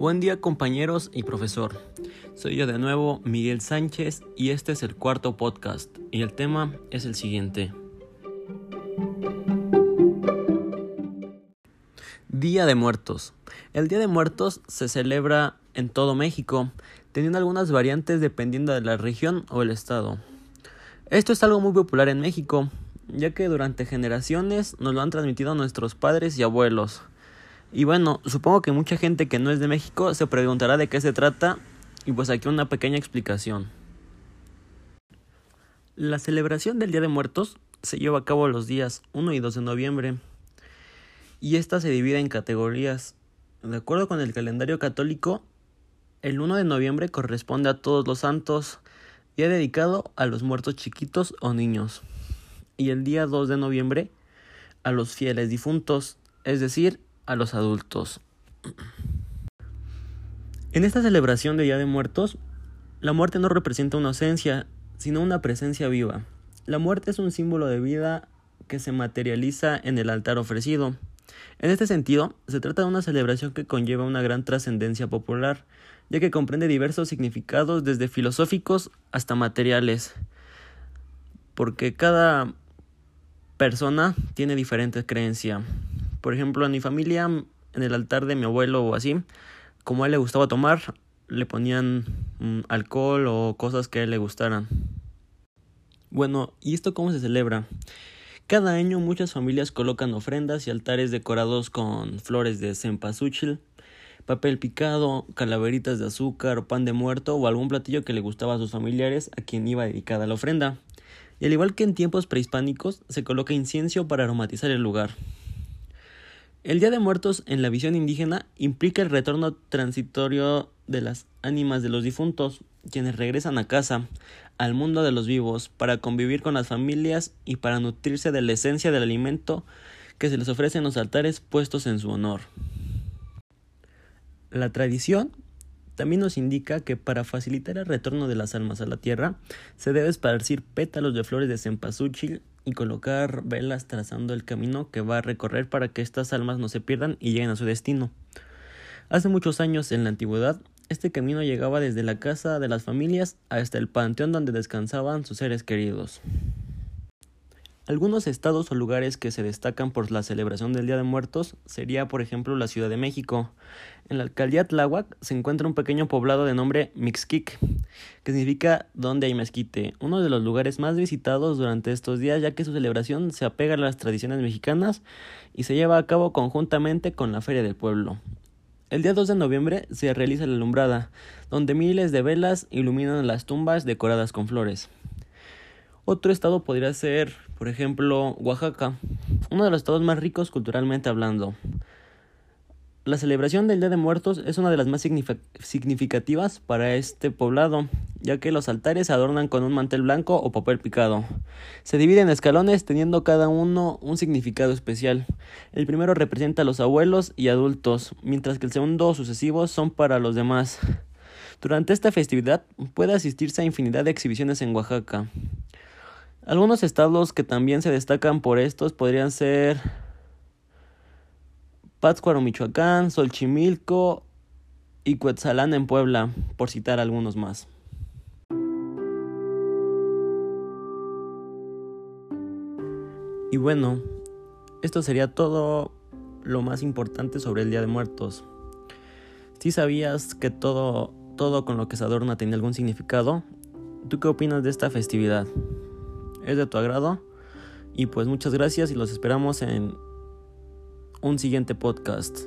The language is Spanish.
Buen día compañeros y profesor. Soy yo de nuevo, Miguel Sánchez, y este es el cuarto podcast, y el tema es el siguiente. Día de Muertos. El Día de Muertos se celebra en todo México, teniendo algunas variantes dependiendo de la región o el estado. Esto es algo muy popular en México, ya que durante generaciones nos lo han transmitido nuestros padres y abuelos. Y bueno, supongo que mucha gente que no es de México se preguntará de qué se trata y pues aquí una pequeña explicación. La celebración del Día de Muertos se lleva a cabo los días 1 y 2 de noviembre y esta se divide en categorías. De acuerdo con el calendario católico, el 1 de noviembre corresponde a todos los santos, día dedicado a los muertos chiquitos o niños y el día 2 de noviembre a los fieles difuntos, es decir, a los adultos. En esta celebración de Día de Muertos, la muerte no representa una ausencia, sino una presencia viva. La muerte es un símbolo de vida que se materializa en el altar ofrecido. En este sentido, se trata de una celebración que conlleva una gran trascendencia popular, ya que comprende diversos significados desde filosóficos hasta materiales, porque cada persona tiene diferente creencia. Por ejemplo, en mi familia, en el altar de mi abuelo o así, como a él le gustaba tomar, le ponían mm, alcohol o cosas que a él le gustaran. Bueno, ¿y esto cómo se celebra? Cada año muchas familias colocan ofrendas y altares decorados con flores de cempasúchil, papel picado, calaveritas de azúcar, pan de muerto o algún platillo que le gustaba a sus familiares a quien iba dedicada la ofrenda y al igual que en tiempos prehispánicos, se coloca incienso para aromatizar el lugar. El Día de Muertos en la visión indígena implica el retorno transitorio de las ánimas de los difuntos, quienes regresan a casa, al mundo de los vivos, para convivir con las familias y para nutrirse de la esencia del alimento que se les ofrece en los altares puestos en su honor. La tradición también nos indica que para facilitar el retorno de las almas a la tierra, se debe esparcir pétalos de flores de cempasúchil y colocar velas trazando el camino que va a recorrer para que estas almas no se pierdan y lleguen a su destino. Hace muchos años, en la antigüedad, este camino llegaba desde la casa de las familias hasta el panteón donde descansaban sus seres queridos. Algunos estados o lugares que se destacan por la celebración del Día de Muertos sería, por ejemplo, la Ciudad de México. En la alcaldía Tláhuac se encuentra un pequeño poblado de nombre Mixquic, que significa donde hay mezquite, uno de los lugares más visitados durante estos días, ya que su celebración se apega a las tradiciones mexicanas y se lleva a cabo conjuntamente con la Feria del Pueblo. El día 2 de noviembre se realiza la alumbrada, donde miles de velas iluminan las tumbas decoradas con flores. Otro estado podría ser, por ejemplo, Oaxaca, uno de los estados más ricos culturalmente hablando. La celebración del Día de Muertos es una de las más significativas para este poblado, ya que los altares se adornan con un mantel blanco o papel picado. Se dividen en escalones teniendo cada uno un significado especial. El primero representa a los abuelos y adultos, mientras que el segundo sucesivos son para los demás. Durante esta festividad puede asistirse a infinidad de exhibiciones en Oaxaca. Algunos estados que también se destacan por estos podrían ser Pátzcuaro, Michoacán, Solchimilco y Cuetzalán en Puebla, por citar algunos más. Y bueno, esto sería todo lo más importante sobre el Día de Muertos. Si sabías que todo, todo con lo que se adorna tiene algún significado, ¿tú qué opinas de esta festividad? es de tu agrado. Y pues muchas gracias y los esperamos en un siguiente podcast.